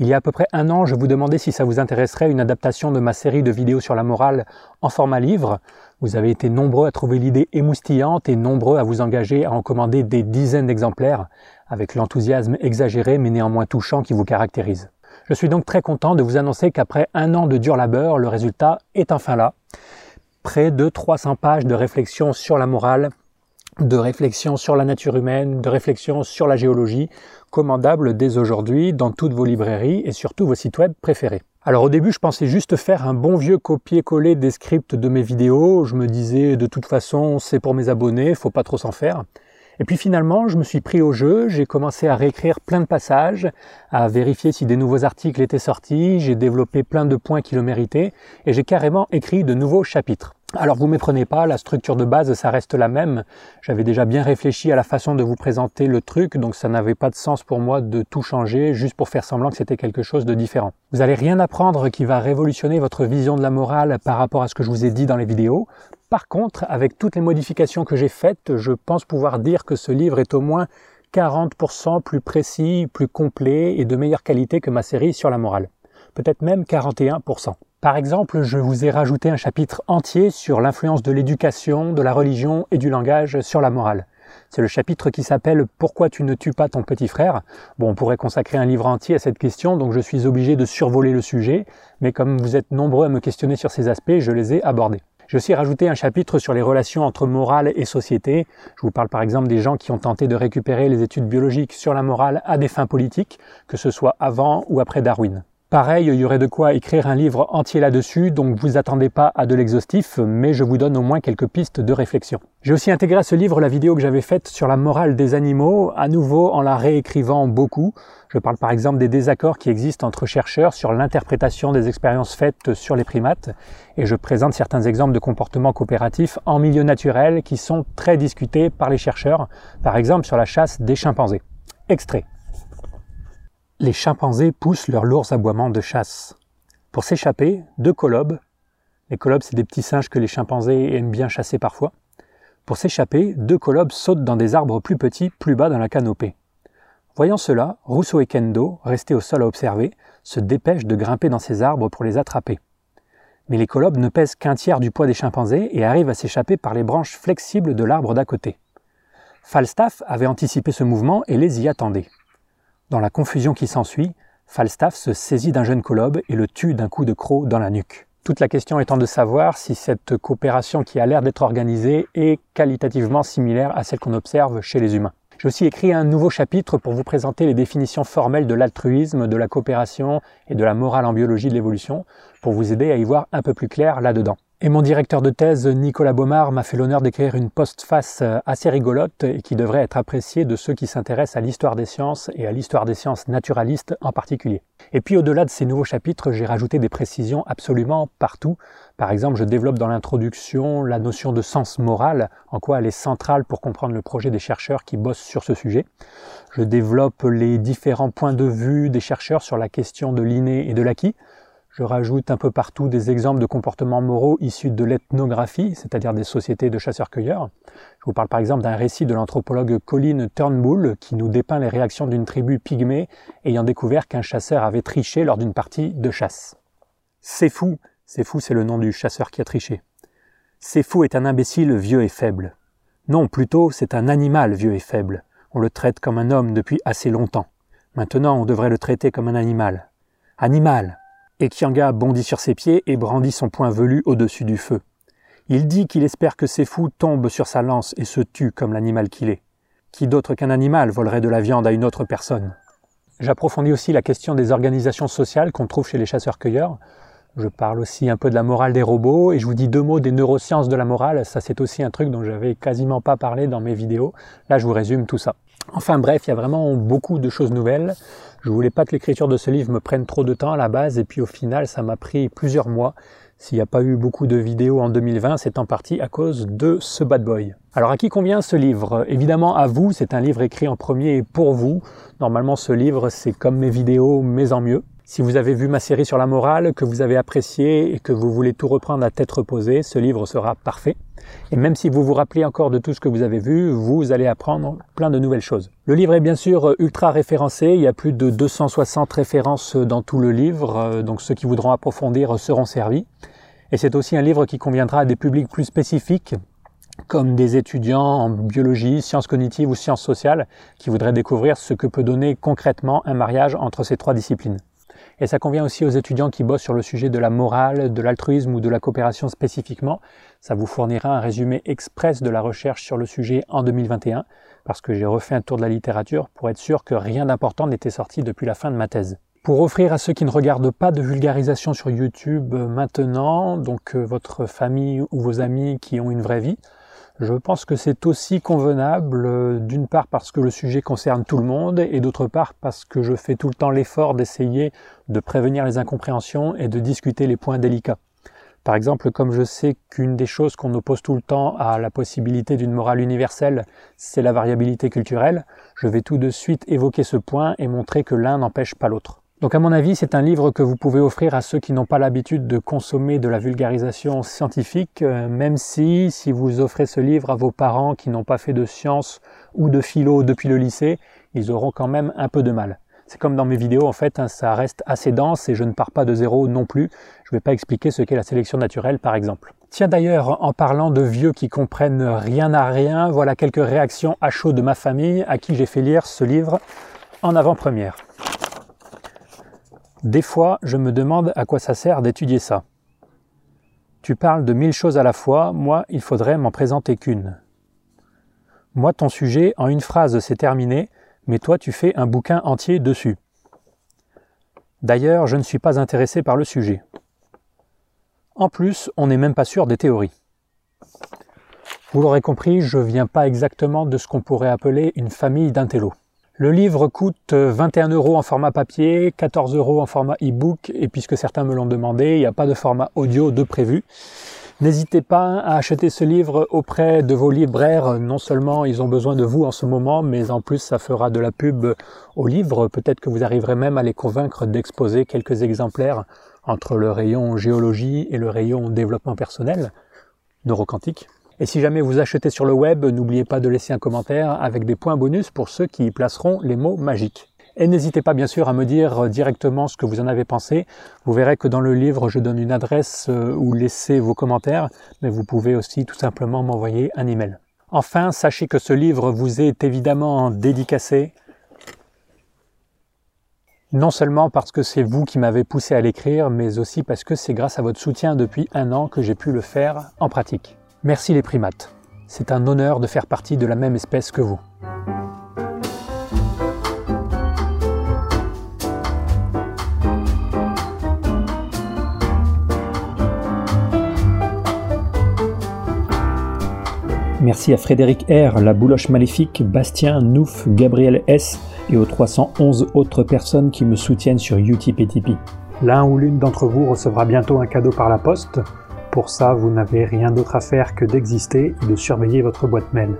Il y a à peu près un an, je vous demandais si ça vous intéresserait une adaptation de ma série de vidéos sur la morale en format livre. Vous avez été nombreux à trouver l'idée émoustillante et nombreux à vous engager à en commander des dizaines d'exemplaires, avec l'enthousiasme exagéré mais néanmoins touchant qui vous caractérise. Je suis donc très content de vous annoncer qu'après un an de dur labeur, le résultat est enfin là. Près de 300 pages de réflexion sur la morale, de réflexion sur la nature humaine, de réflexion sur la géologie, commandable dès aujourd'hui dans toutes vos librairies et surtout vos sites web préférés. Alors au début, je pensais juste faire un bon vieux copier-coller des scripts de mes vidéos. Je me disais de toute façon, c'est pour mes abonnés, faut pas trop s'en faire. Et puis finalement, je me suis pris au jeu, j'ai commencé à réécrire plein de passages, à vérifier si des nouveaux articles étaient sortis, j'ai développé plein de points qui le méritaient, et j'ai carrément écrit de nouveaux chapitres. Alors vous méprenez pas, la structure de base ça reste la même. J'avais déjà bien réfléchi à la façon de vous présenter le truc, donc ça n'avait pas de sens pour moi de tout changer juste pour faire semblant que c'était quelque chose de différent. Vous allez rien apprendre qui va révolutionner votre vision de la morale par rapport à ce que je vous ai dit dans les vidéos. Par contre, avec toutes les modifications que j'ai faites, je pense pouvoir dire que ce livre est au moins 40% plus précis, plus complet et de meilleure qualité que ma série sur la morale. Peut-être même 41%. Par exemple, je vous ai rajouté un chapitre entier sur l'influence de l'éducation, de la religion et du langage sur la morale. C'est le chapitre qui s'appelle Pourquoi tu ne tues pas ton petit frère? Bon, on pourrait consacrer un livre entier à cette question, donc je suis obligé de survoler le sujet, mais comme vous êtes nombreux à me questionner sur ces aspects, je les ai abordés. J'ai aussi rajouté un chapitre sur les relations entre morale et société. Je vous parle par exemple des gens qui ont tenté de récupérer les études biologiques sur la morale à des fins politiques, que ce soit avant ou après Darwin. Pareil, il y aurait de quoi écrire un livre entier là-dessus, donc vous attendez pas à de l'exhaustif, mais je vous donne au moins quelques pistes de réflexion. J'ai aussi intégré à ce livre la vidéo que j'avais faite sur la morale des animaux, à nouveau en la réécrivant beaucoup. Je parle par exemple des désaccords qui existent entre chercheurs sur l'interprétation des expériences faites sur les primates, et je présente certains exemples de comportements coopératifs en milieu naturel qui sont très discutés par les chercheurs, par exemple sur la chasse des chimpanzés. Extrait. Les chimpanzés poussent leurs lourds aboiements de chasse. Pour s'échapper, deux colobes, les colobes c'est des petits singes que les chimpanzés aiment bien chasser parfois, pour s'échapper, deux colobes sautent dans des arbres plus petits, plus bas dans la canopée. Voyant cela, Rousseau et Kendo, restés au sol à observer, se dépêchent de grimper dans ces arbres pour les attraper. Mais les colobes ne pèsent qu'un tiers du poids des chimpanzés et arrivent à s'échapper par les branches flexibles de l'arbre d'à côté. Falstaff avait anticipé ce mouvement et les y attendait. Dans la confusion qui s'ensuit, Falstaff se saisit d'un jeune colobe et le tue d'un coup de croc dans la nuque. Toute la question étant de savoir si cette coopération qui a l'air d'être organisée est qualitativement similaire à celle qu'on observe chez les humains. J'ai aussi écrit un nouveau chapitre pour vous présenter les définitions formelles de l'altruisme, de la coopération et de la morale en biologie de l'évolution, pour vous aider à y voir un peu plus clair là-dedans. Et mon directeur de thèse, Nicolas Baumard, m'a fait l'honneur d'écrire une postface euh, assez rigolote et qui devrait être appréciée de ceux qui s'intéressent à l'histoire des sciences et à l'histoire des sciences naturalistes en particulier. Et puis au-delà de ces nouveaux chapitres, j'ai rajouté des précisions absolument partout. Par exemple, je développe dans l'introduction la notion de sens moral, en quoi elle est centrale pour comprendre le projet des chercheurs qui bossent sur ce sujet. Je développe les différents points de vue des chercheurs sur la question de l'inné et de l'acquis. Je rajoute un peu partout des exemples de comportements moraux issus de l'ethnographie, c'est-à-dire des sociétés de chasseurs-cueilleurs. Je vous parle par exemple d'un récit de l'anthropologue Colin Turnbull qui nous dépeint les réactions d'une tribu pygmée ayant découvert qu'un chasseur avait triché lors d'une partie de chasse. C'est fou, c'est fou, c'est le nom du chasseur qui a triché. C'est fou est un imbécile vieux et faible. Non, plutôt, c'est un animal vieux et faible. On le traite comme un homme depuis assez longtemps. Maintenant, on devrait le traiter comme un animal. Animal et Kianga bondit sur ses pieds et brandit son poing velu au-dessus du feu. Il dit qu'il espère que ses fous tombent sur sa lance et se tuent comme l'animal qu'il est. Qui d'autre qu'un animal volerait de la viande à une autre personne? J'approfondis aussi la question des organisations sociales qu'on trouve chez les chasseurs-cueilleurs. Je parle aussi un peu de la morale des robots et je vous dis deux mots des neurosciences de la morale. Ça, c'est aussi un truc dont j'avais quasiment pas parlé dans mes vidéos. Là, je vous résume tout ça. Enfin bref, il y a vraiment beaucoup de choses nouvelles. Je voulais pas que l'écriture de ce livre me prenne trop de temps à la base et puis au final ça m'a pris plusieurs mois. S'il n'y a pas eu beaucoup de vidéos en 2020, c'est en partie à cause de ce bad boy. Alors à qui convient ce livre? Évidemment à vous, c'est un livre écrit en premier pour vous. Normalement ce livre c'est comme mes vidéos mais en mieux. Si vous avez vu ma série sur la morale, que vous avez apprécié et que vous voulez tout reprendre à tête reposée, ce livre sera parfait. Et même si vous vous rappelez encore de tout ce que vous avez vu, vous allez apprendre plein de nouvelles choses. Le livre est bien sûr ultra référencé, il y a plus de 260 références dans tout le livre, euh, donc ceux qui voudront approfondir seront servis. Et c'est aussi un livre qui conviendra à des publics plus spécifiques, comme des étudiants en biologie, sciences cognitives ou sciences sociales, qui voudraient découvrir ce que peut donner concrètement un mariage entre ces trois disciplines. Et ça convient aussi aux étudiants qui bossent sur le sujet de la morale, de l'altruisme ou de la coopération spécifiquement. Ça vous fournira un résumé express de la recherche sur le sujet en 2021, parce que j'ai refait un tour de la littérature pour être sûr que rien d'important n'était sorti depuis la fin de ma thèse. Pour offrir à ceux qui ne regardent pas de vulgarisation sur YouTube maintenant, donc euh, votre famille ou vos amis qui ont une vraie vie, je pense que c'est aussi convenable, euh, d'une part parce que le sujet concerne tout le monde, et d'autre part parce que je fais tout le temps l'effort d'essayer de prévenir les incompréhensions et de discuter les points délicats. Par exemple, comme je sais qu'une des choses qu'on oppose tout le temps à la possibilité d'une morale universelle, c'est la variabilité culturelle, je vais tout de suite évoquer ce point et montrer que l'un n'empêche pas l'autre. Donc à mon avis, c'est un livre que vous pouvez offrir à ceux qui n'ont pas l'habitude de consommer de la vulgarisation scientifique, euh, même si, si vous offrez ce livre à vos parents qui n'ont pas fait de sciences ou de philo depuis le lycée, ils auront quand même un peu de mal. C'est comme dans mes vidéos, en fait, hein, ça reste assez dense et je ne pars pas de zéro non plus. Je ne vais pas expliquer ce qu'est la sélection naturelle, par exemple. Tiens d'ailleurs, en parlant de vieux qui comprennent rien à rien, voilà quelques réactions à chaud de ma famille à qui j'ai fait lire ce livre en avant-première. Des fois, je me demande à quoi ça sert d'étudier ça. Tu parles de mille choses à la fois, moi, il faudrait m'en présenter qu'une. Moi, ton sujet, en une phrase, c'est terminé, mais toi, tu fais un bouquin entier dessus. D'ailleurs, je ne suis pas intéressé par le sujet. En plus, on n'est même pas sûr des théories. Vous l'aurez compris, je viens pas exactement de ce qu'on pourrait appeler une famille d'intello. Le livre coûte 21 euros en format papier, 14 euros en format e-book, et puisque certains me l'ont demandé, il n'y a pas de format audio de prévu. N'hésitez pas à acheter ce livre auprès de vos libraires. Non seulement ils ont besoin de vous en ce moment, mais en plus ça fera de la pub au livre. Peut-être que vous arriverez même à les convaincre d'exposer quelques exemplaires entre le rayon géologie et le rayon développement personnel, neuroquantique. Et si jamais vous achetez sur le web, n'oubliez pas de laisser un commentaire avec des points bonus pour ceux qui y placeront les mots magiques. Et n'hésitez pas bien sûr à me dire directement ce que vous en avez pensé. Vous verrez que dans le livre, je donne une adresse euh, où laisser vos commentaires, mais vous pouvez aussi tout simplement m'envoyer un email. Enfin, sachez que ce livre vous est évidemment dédicacé, non seulement parce que c'est vous qui m'avez poussé à l'écrire, mais aussi parce que c'est grâce à votre soutien depuis un an que j'ai pu le faire en pratique. Merci les primates. C'est un honneur de faire partie de la même espèce que vous. Merci à Frédéric R, la bouloche maléfique, Bastien, Nouf, Gabriel S et aux 311 autres personnes qui me soutiennent sur Utip et Tipeee. L'un ou l'une d'entre vous recevra bientôt un cadeau par la poste. Pour ça, vous n'avez rien d'autre à faire que d'exister et de surveiller votre boîte mail.